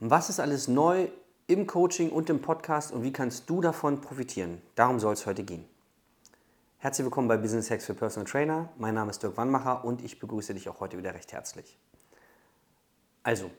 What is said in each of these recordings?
Was ist alles neu im Coaching und im Podcast und wie kannst du davon profitieren? Darum soll es heute gehen. Herzlich willkommen bei Business Hacks für Personal Trainer. Mein Name ist Dirk Wannmacher und ich begrüße dich auch heute wieder recht herzlich. Also,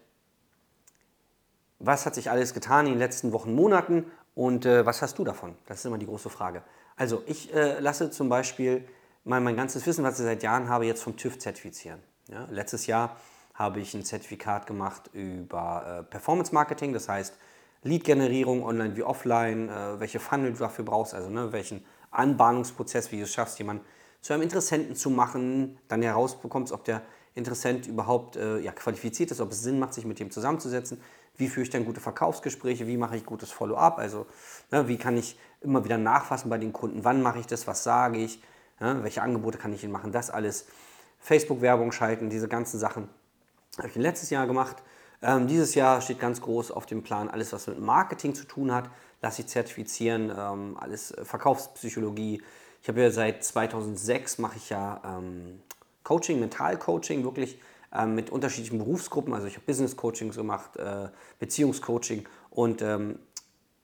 was hat sich alles getan in den letzten Wochen, Monaten und äh, was hast du davon? Das ist immer die große Frage. Also, ich äh, lasse zum Beispiel mein, mein ganzes Wissen, was ich seit Jahren habe, jetzt vom TÜV zertifizieren. Ja, letztes Jahr habe ich ein Zertifikat gemacht über äh, Performance Marketing, das heißt Lead-Generierung online wie offline, äh, welche Funnel du dafür brauchst, also ne, welchen Anbahnungsprozess, wie du es schaffst, jemanden zu einem Interessenten zu machen, dann herausbekommst, ob der Interessent überhaupt äh, ja, qualifiziert ist, ob es Sinn macht, sich mit dem zusammenzusetzen, wie führe ich dann gute Verkaufsgespräche, wie mache ich gutes Follow-up, also ne, wie kann ich immer wieder nachfassen bei den Kunden, wann mache ich das, was sage ich, ne, welche Angebote kann ich ihnen machen, das alles. Facebook-Werbung schalten, diese ganzen Sachen habe ich letztes Jahr gemacht. Ähm, dieses Jahr steht ganz groß auf dem Plan, alles was mit Marketing zu tun hat, lasse ich zertifizieren, ähm, alles äh, Verkaufspsychologie. Ich habe ja seit 2006 mache ich ja ähm, Coaching, Mental-Coaching, wirklich ähm, mit unterschiedlichen Berufsgruppen. Also ich habe Business-Coachings gemacht, äh, Beziehungscoaching und ähm,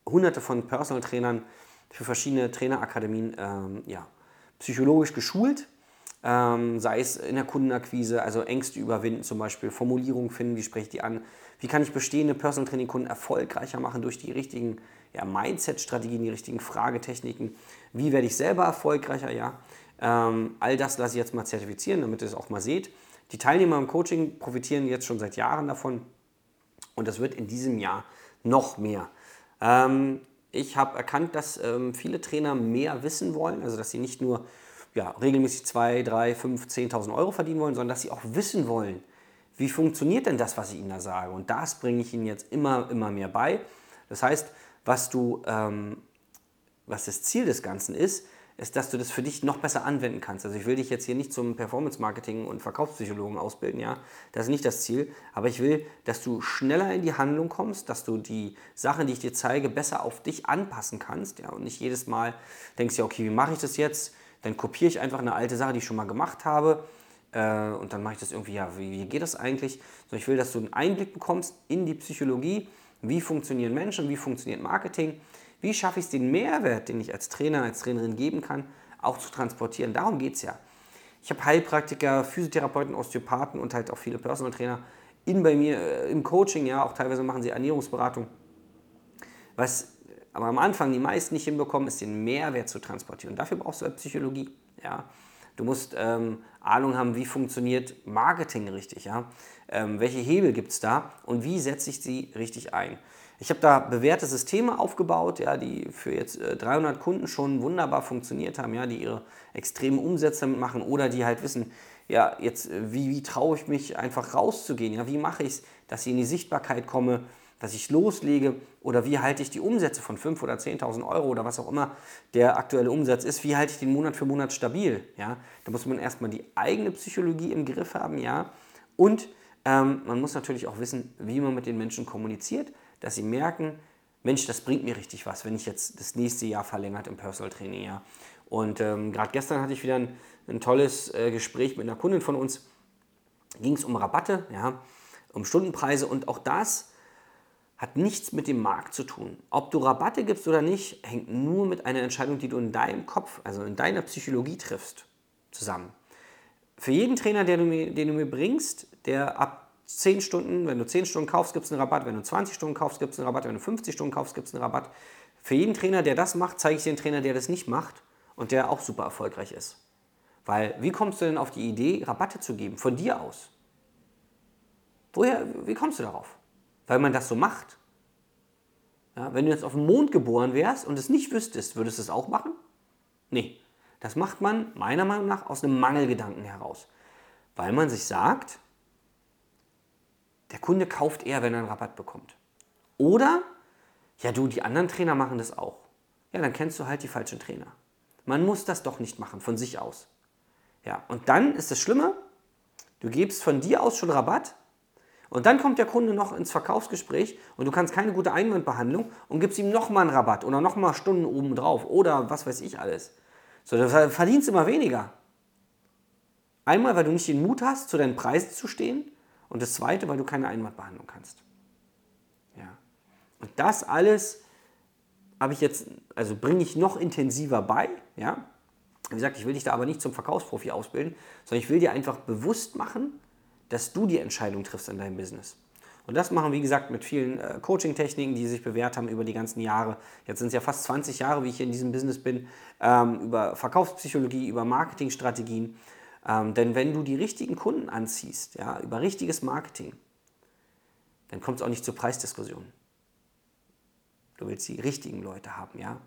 hunderte von Personal-Trainern für verschiedene Trainerakademien ähm, ja, psychologisch geschult ähm, sei es in der Kundenakquise, also Ängste überwinden zum Beispiel, Formulierungen finden, wie spreche ich die an, wie kann ich bestehende Personal Training Kunden erfolgreicher machen durch die richtigen ja, Mindset-Strategien, die richtigen Fragetechniken, wie werde ich selber erfolgreicher, ja. Ähm, all das lasse ich jetzt mal zertifizieren, damit ihr es auch mal seht. Die Teilnehmer im Coaching profitieren jetzt schon seit Jahren davon und das wird in diesem Jahr noch mehr. Ähm, ich habe erkannt, dass ähm, viele Trainer mehr wissen wollen, also dass sie nicht nur ja, regelmäßig 2, 3, 5, 10.000 Euro verdienen wollen, sondern dass sie auch wissen wollen, wie funktioniert denn das, was ich ihnen da sage. Und das bringe ich ihnen jetzt immer, immer mehr bei. Das heißt, was, du, ähm, was das Ziel des Ganzen ist, ist, dass du das für dich noch besser anwenden kannst. Also ich will dich jetzt hier nicht zum Performance-Marketing und Verkaufspsychologen ausbilden, ja, das ist nicht das Ziel, aber ich will, dass du schneller in die Handlung kommst, dass du die Sachen, die ich dir zeige, besser auf dich anpassen kannst, ja, und nicht jedes Mal denkst, ja, okay, wie mache ich das jetzt? Dann kopiere ich einfach eine alte Sache, die ich schon mal gemacht habe äh, und dann mache ich das irgendwie, ja, wie, wie geht das eigentlich? So, ich will, dass du einen Einblick bekommst in die Psychologie, wie funktionieren Menschen, wie funktioniert Marketing, wie schaffe ich es, den Mehrwert, den ich als Trainer, als Trainerin geben kann, auch zu transportieren. Darum geht es ja. Ich habe Heilpraktiker, Physiotherapeuten, Osteopathen und halt auch viele Personal Trainer in bei mir äh, im Coaching, ja, auch teilweise machen sie Ernährungsberatung. Was aber am Anfang die meisten nicht hinbekommen, ist den Mehrwert zu transportieren. Dafür brauchst du halt Psychologie. Ja? Du musst ähm, Ahnung haben, wie funktioniert Marketing richtig. Ja? Ähm, welche Hebel gibt es da und wie setze ich sie richtig ein? Ich habe da bewährte Systeme aufgebaut, ja, die für jetzt äh, 300 Kunden schon wunderbar funktioniert haben, ja, die ihre extremen Umsätze damit machen oder die halt wissen, ja, jetzt, äh, wie, wie traue ich mich einfach rauszugehen? Ja, wie mache ich es, dass ich in die Sichtbarkeit komme? Dass ich loslege oder wie halte ich die Umsätze von 5.000 oder 10.000 Euro oder was auch immer der aktuelle Umsatz ist, wie halte ich den Monat für Monat stabil. Ja? Da muss man erstmal die eigene Psychologie im Griff haben, ja. Und ähm, man muss natürlich auch wissen, wie man mit den Menschen kommuniziert, dass sie merken, Mensch, das bringt mir richtig was, wenn ich jetzt das nächste Jahr verlängert im Personal Training, ja. Und ähm, gerade gestern hatte ich wieder ein, ein tolles äh, Gespräch mit einer Kundin von uns. Ging es um Rabatte, ja, um Stundenpreise und auch das hat nichts mit dem Markt zu tun. Ob du Rabatte gibst oder nicht, hängt nur mit einer Entscheidung, die du in deinem Kopf, also in deiner Psychologie triffst, zusammen. Für jeden Trainer, den du mir, den du mir bringst, der ab 10 Stunden, wenn du 10 Stunden kaufst, gibt es einen Rabatt, wenn du 20 Stunden kaufst, gibt es einen Rabatt, wenn du 50 Stunden kaufst, gibt es einen Rabatt. Für jeden Trainer, der das macht, zeige ich dir einen Trainer, der das nicht macht und der auch super erfolgreich ist. Weil, wie kommst du denn auf die Idee, Rabatte zu geben? Von dir aus. Woher, wie kommst du darauf? Weil man das so macht. Ja, wenn du jetzt auf dem Mond geboren wärst und es nicht wüsstest, würdest du es auch machen? Nee, das macht man meiner Meinung nach aus einem Mangelgedanken heraus. Weil man sich sagt, der Kunde kauft eher, wenn er einen Rabatt bekommt. Oder, ja du, die anderen Trainer machen das auch. Ja, dann kennst du halt die falschen Trainer. Man muss das doch nicht machen, von sich aus. Ja, und dann ist das Schlimme, du gibst von dir aus schon Rabatt, und dann kommt der Kunde noch ins Verkaufsgespräch und du kannst keine gute Einwandbehandlung und gibst ihm nochmal einen Rabatt oder nochmal Stunden oben drauf oder was weiß ich alles. So, du verdienst immer weniger. Einmal, weil du nicht den Mut hast, zu deinen Preisen zu stehen und das zweite, weil du keine Einwandbehandlung kannst. Und das alles habe ich jetzt, also bringe ich noch intensiver bei, ja. Wie gesagt, ich will dich da aber nicht zum Verkaufsprofi ausbilden, sondern ich will dir einfach bewusst machen, dass du die Entscheidung triffst in deinem Business. Und das machen, wie gesagt, mit vielen äh, Coaching-Techniken, die sich bewährt haben über die ganzen Jahre. Jetzt sind es ja fast 20 Jahre, wie ich in diesem Business bin, ähm, über Verkaufspsychologie, über Marketingstrategien. Ähm, denn wenn du die richtigen Kunden anziehst, ja, über richtiges Marketing, dann kommt es auch nicht zur Preisdiskussion. Du willst die richtigen Leute haben, ja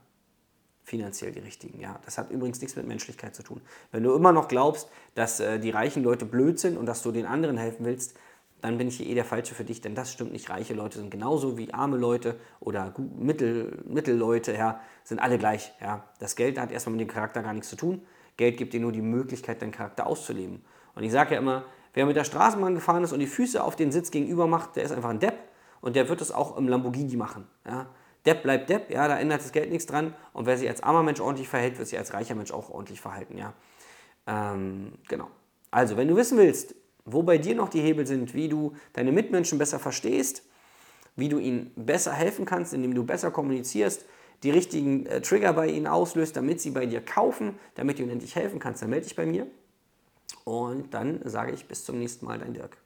finanziell die richtigen. Ja, das hat übrigens nichts mit Menschlichkeit zu tun. Wenn du immer noch glaubst, dass äh, die reichen Leute blöd sind und dass du den anderen helfen willst, dann bin ich hier eh der Falsche für dich, denn das stimmt nicht. Reiche Leute sind genauso wie arme Leute oder Mittel, Mittelleute, ja, sind alle gleich. Ja. Das Geld hat erstmal mit dem Charakter gar nichts zu tun. Geld gibt dir nur die Möglichkeit, deinen Charakter auszuleben. Und ich sage ja immer, wer mit der Straßenbahn gefahren ist und die Füße auf den Sitz gegenüber macht, der ist einfach ein Depp und der wird es auch im Lamborghini machen. Ja. Depp bleibt Depp, ja, da ändert das Geld nichts dran. Und wer sich als armer Mensch ordentlich verhält, wird sich als reicher Mensch auch ordentlich verhalten, ja. Ähm, genau. Also, wenn du wissen willst, wo bei dir noch die Hebel sind, wie du deine Mitmenschen besser verstehst, wie du ihnen besser helfen kannst, indem du besser kommunizierst, die richtigen äh, Trigger bei ihnen auslöst, damit sie bei dir kaufen, damit du ihnen endlich helfen kannst, dann melde dich bei mir. Und dann sage ich bis zum nächsten Mal, dein Dirk.